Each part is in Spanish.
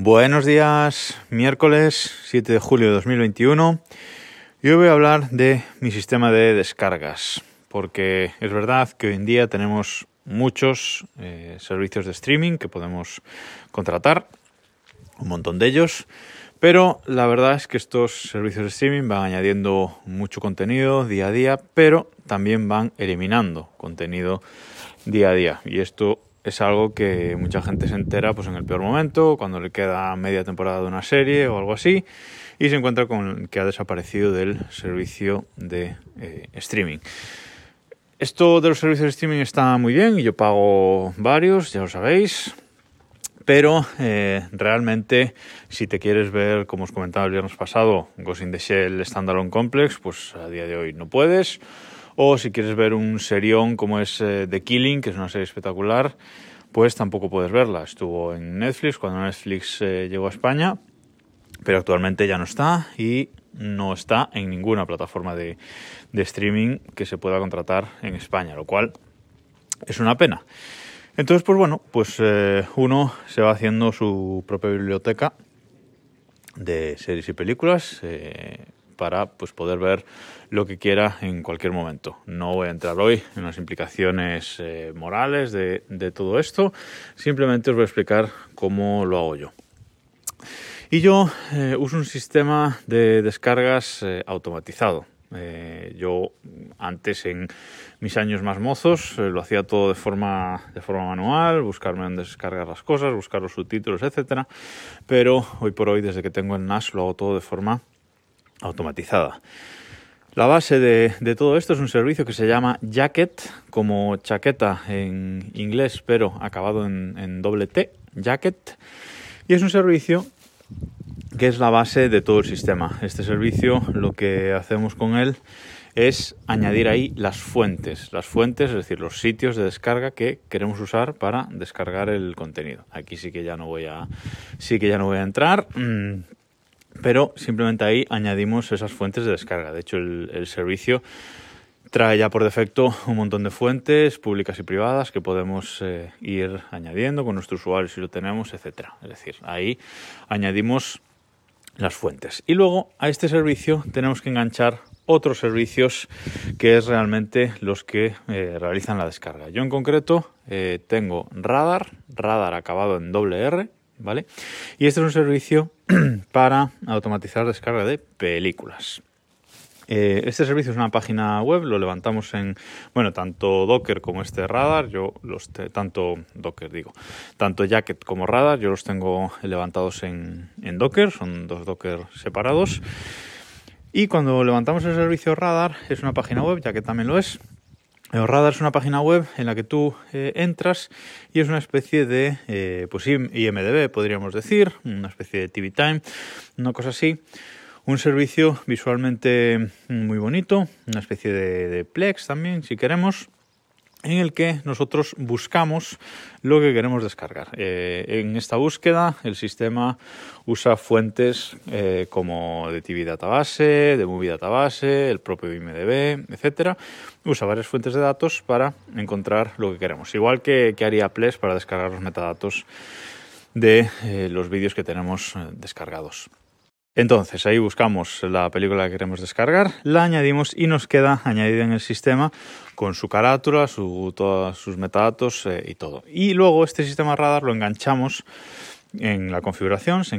Buenos días, miércoles 7 de julio de 2021. Y hoy voy a hablar de mi sistema de descargas, porque es verdad que hoy en día tenemos muchos eh, servicios de streaming que podemos contratar, un montón de ellos, pero la verdad es que estos servicios de streaming van añadiendo mucho contenido día a día, pero también van eliminando contenido día a día. Y esto es algo que mucha gente se entera pues en el peor momento, cuando le queda media temporada de una serie o algo así, y se encuentra con que ha desaparecido del servicio de eh, streaming. Esto de los servicios de streaming está muy bien y yo pago varios, ya lo sabéis, pero eh, realmente si te quieres ver, como os comentaba el viernes pasado, Ghost in the Shell Standalone Complex, pues a día de hoy no puedes. O si quieres ver un serión como es eh, The Killing, que es una serie espectacular, pues tampoco puedes verla. Estuvo en Netflix cuando Netflix eh, llegó a España, pero actualmente ya no está y no está en ninguna plataforma de, streaming que se pueda contratar en España, lo cual es una pena. Entonces, pues bueno, pues eh, uno se va haciendo su propia biblioteca de series y películas para pues, poder ver lo que quiera en cualquier momento. No voy a entrar hoy en las implicaciones eh, morales de, todo esto, simplemente os voy a explicar cómo lo hago yo. Y yo eh, uso un sistema de descargas eh, automatizado. yo antes en mis años más mozos lo hacía todo de forma, de forma manual, buscarme dónde descargar las cosas, buscar los subtítulos, etcétera. Pero hoy por hoy, desde que tengo el NAS, lo hago todo de forma automatizada. La base de, todo esto es un servicio que se llama Jacket, como chaqueta en inglés, pero acabado en, doble T, Jacket. Y es un servicio que es la base de todo el sistema. Este servicio lo que hacemos con él es añadir ahí las fuentes, las fuentes, es decir, los sitios de descarga que queremos usar para descargar el contenido. Aquí sí que ya no voy a, sí que ya no voy a entrar, mm, pero simplemente ahí añadimos esas fuentes de descarga. De hecho, el, servicio trae ya por defecto un montón de fuentes públicas y privadas que podemos eh, ir añadiendo con nuestro usuario si lo tenemos, etcétera. Es decir, ahí añadimos las fuentes. Y luego a este servicio tenemos que enganchar otros servicios que es realmente los que eh, realizan la descarga. Yo en concreto eh, tengo Radar, Radar acabado en doble R, ¿vale? Y este es un servicio para automatizar descarga de películas. Eh, este servicio es una página web, lo levantamos en, bueno, tanto Docker como este radar, yo los, tanto Docker digo, tanto Jacket como radar, yo los tengo levantados en, en Docker, son dos Docker separados. Y cuando levantamos el servicio radar, es una página web, ya que también lo es, Radar es una página web en la que tú eh, entras y es una especie de eh, pues IMDB, podríamos decir, una especie de TV Time, una cosa así. Un servicio visualmente muy bonito, una especie de Plex también, si queremos en el que nosotros buscamos lo que queremos descargar. Eh, en esta búsqueda el sistema usa fuentes eh, como de TV Database, de Movie Database, el propio IMDB, etc. Usa varias fuentes de datos para encontrar lo que queremos. Igual que, que haría Ples para descargar los metadatos de eh, los vídeos que tenemos descargados. Entonces ahí buscamos la película que queremos descargar, la añadimos y nos queda añadida en el sistema con su carátula, su, todos sus metadatos eh, y todo. Y luego este sistema radar lo enganchamos en la configuración, se,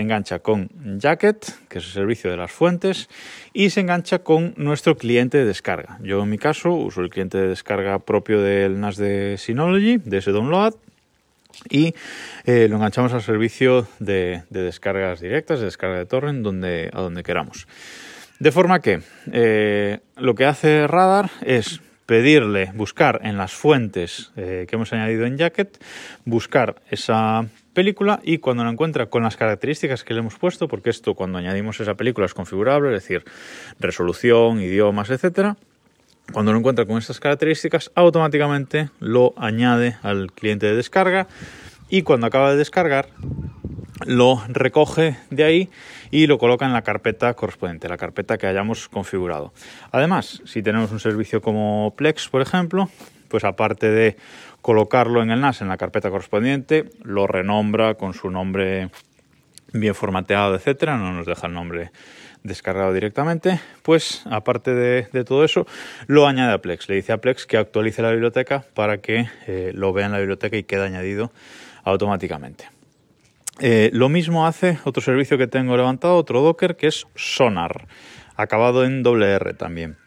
engancha con Jacket, que es el servicio de las fuentes, y se engancha con nuestro cliente de descarga. Yo en mi caso uso el cliente de descarga propio del NAS de Synology, de ese download, y eh, lo enganchamos al servicio de, descargas directas, de descarga de torrent, donde, a donde queramos. De forma que eh, lo que hace Radar es pedirle, buscar en las fuentes eh, que hemos añadido en Jacket, buscar esa película y cuando la encuentra con las características que le hemos puesto, porque esto cuando añadimos esa película es configurable, es decir, resolución, idiomas, etcétera, cuando lo encuentra con estas características, automáticamente lo añade al cliente de descarga y cuando acaba de descargar, lo recoge de ahí y lo coloca en la carpeta correspondiente, la carpeta que hayamos configurado. Además, si tenemos un servicio como Plex, por ejemplo, pues aparte de colocarlo en el NAS en la carpeta correspondiente, lo renombra con su nombre bien formateado, etcétera, no nos deja el nombre descargado directamente, pues aparte de, todo eso, lo añade a Plex. Le dice a Plex que actualice la biblioteca para que eh, lo vea en la biblioteca y quede añadido automáticamente. Eh, lo mismo hace otro servicio que tengo levantado, otro Docker, que es Sonar, acabado en WR también.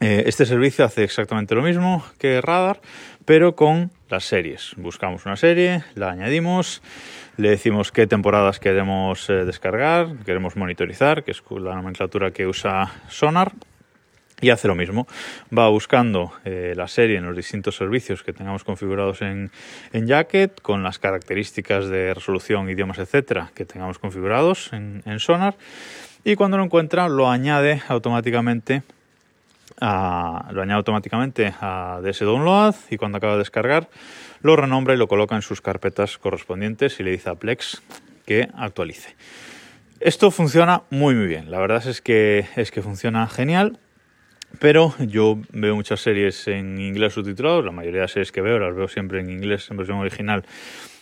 Eh, este servicio hace exactamente lo mismo que Radar, pero con las series. Buscamos una serie, la añadimos, le decimos qué temporadas queremos eh, descargar, queremos monitorizar, que es la nomenclatura que usa Sonar, y hace lo mismo. Va buscando eh, la serie en los distintos servicios que tengamos configurados en, Jacket, con las características de resolución, idiomas, etcétera, que tengamos configurados en, en Sonar, y cuando lo encuentra, lo añade automáticamente lo añade automáticamente a DS Download y cuando acaba de descargar lo renombra y lo coloca en sus carpetas correspondientes y le dice a Plex que actualice. Esto funciona muy muy bien, la verdad es que, es que funciona genial, pero yo veo muchas series en inglés subtitulado, la mayoría de series que veo las veo siempre en inglés en versión original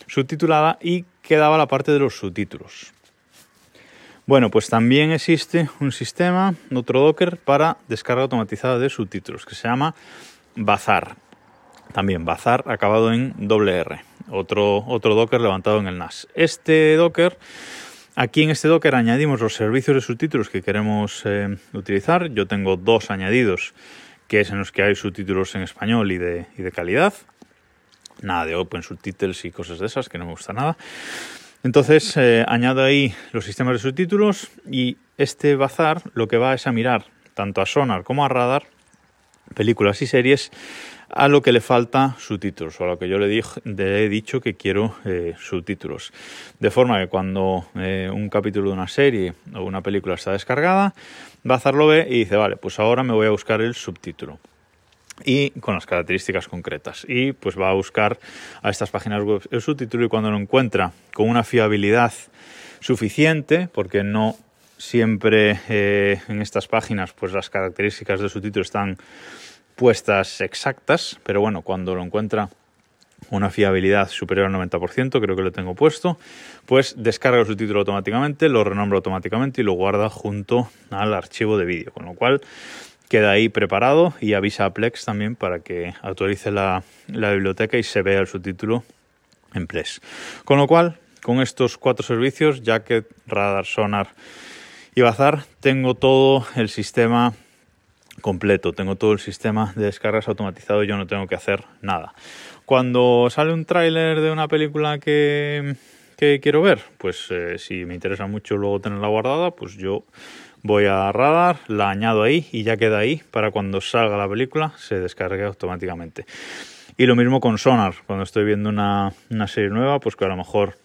subtitulada y quedaba la parte de los subtítulos. Bueno, pues también existe un sistema, otro Docker, para descarga automatizada de subtítulos, que se llama Bazar. También Bazar acabado en WR, otro, otro Docker levantado en el NAS. Este Docker, aquí en este Docker añadimos los servicios de subtítulos que queremos eh, utilizar. Yo tengo dos añadidos, que es en los que hay subtítulos en español y de, y de calidad. Nada de Open Subtitles y cosas de esas, que no me gusta nada. Entonces eh, añado ahí los sistemas de subtítulos y este bazar lo que va es a mirar tanto a Sonar como a Radar películas y series a lo que le falta subtítulos o a lo que yo le, he dicho que quiero eh, subtítulos. De forma que cuando eh, un capítulo de una serie o una película está descargada, Bazar lo ve y dice, vale, pues ahora me voy a buscar el subtítulo y con las características concretas. Y pues va a buscar a estas páginas web el subtítulo y cuando lo encuentra con una fiabilidad suficiente, porque no siempre eh, en estas páginas pues las características del subtítulo están puestas exactas, pero bueno, cuando lo encuentra una fiabilidad superior al 90%, creo que lo tengo puesto, pues descarga el subtítulo automáticamente, lo renombra automáticamente y lo guarda junto al archivo de vídeo, con lo cual queda ahí preparado y avisa a Plex también para que actualice la, biblioteca y se vea el subtítulo en Plex. Con lo cual, con estos cuatro servicios, Jacket, Radar, Sonar y Bazar, tengo todo el sistema completo, tengo todo el sistema de descargas automatizado yo no tengo que hacer nada. Cuando sale un tráiler de una película que, quiero ver, pues eh, si me interesa mucho luego tenerla guardada, pues yo voy a radar, la añado ahí y ya queda ahí para cuando salga la película se descargue automáticamente. Y lo mismo con Sonar, cuando estoy viendo una, serie nueva, pues que a lo mejor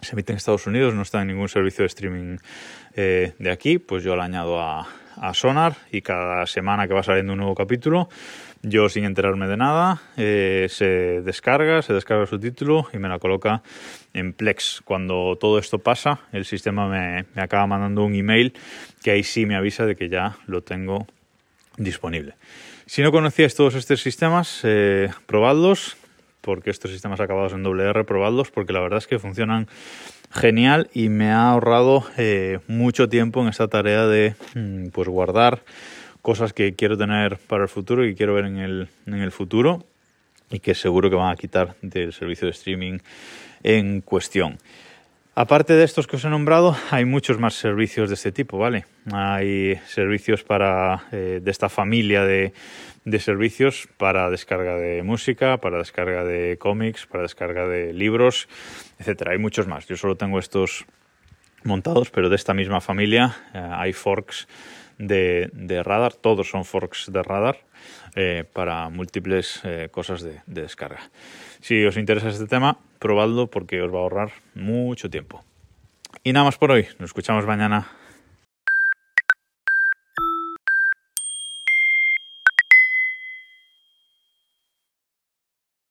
se emite en Estados Unidos, no está en ningún servicio de streaming eh, de aquí, pues yo la añado a, a Sonar y cada semana que va saliendo un nuevo capítulo, yo sin enterarme de nada, eh, se descarga, se descarga su título y me la coloca en Plex. Cuando todo esto pasa, el sistema me, acaba mandando un email que ahí sí me avisa de que ya lo tengo disponible. Si no conocíais todos estos sistemas, eh, probadlos, porque estos sistemas acabados en WR, probadlos, porque la verdad es que funcionan genial y me ha ahorrado eh, mucho tiempo en esta tarea de mm, pues guardar cosas que quiero tener para el futuro y quiero ver en el, en el futuro y que seguro que van a quitar del servicio de streaming en cuestión. Aparte de estos que os he nombrado, hay muchos más servicios de este tipo, ¿vale? Hay servicios para eh, de esta familia de, de, servicios para descarga de música, para descarga de cómics, para descarga de libros, etcétera. Hay muchos más. Yo solo tengo estos montados, pero de esta misma familia eh, hay forks de, radar, todos son forks de radar eh, para múltiples eh, cosas de, de descarga. Si os interesa este tema, probadlo porque os va a ahorrar mucho tiempo. Y nada más por hoy, nos escuchamos mañana.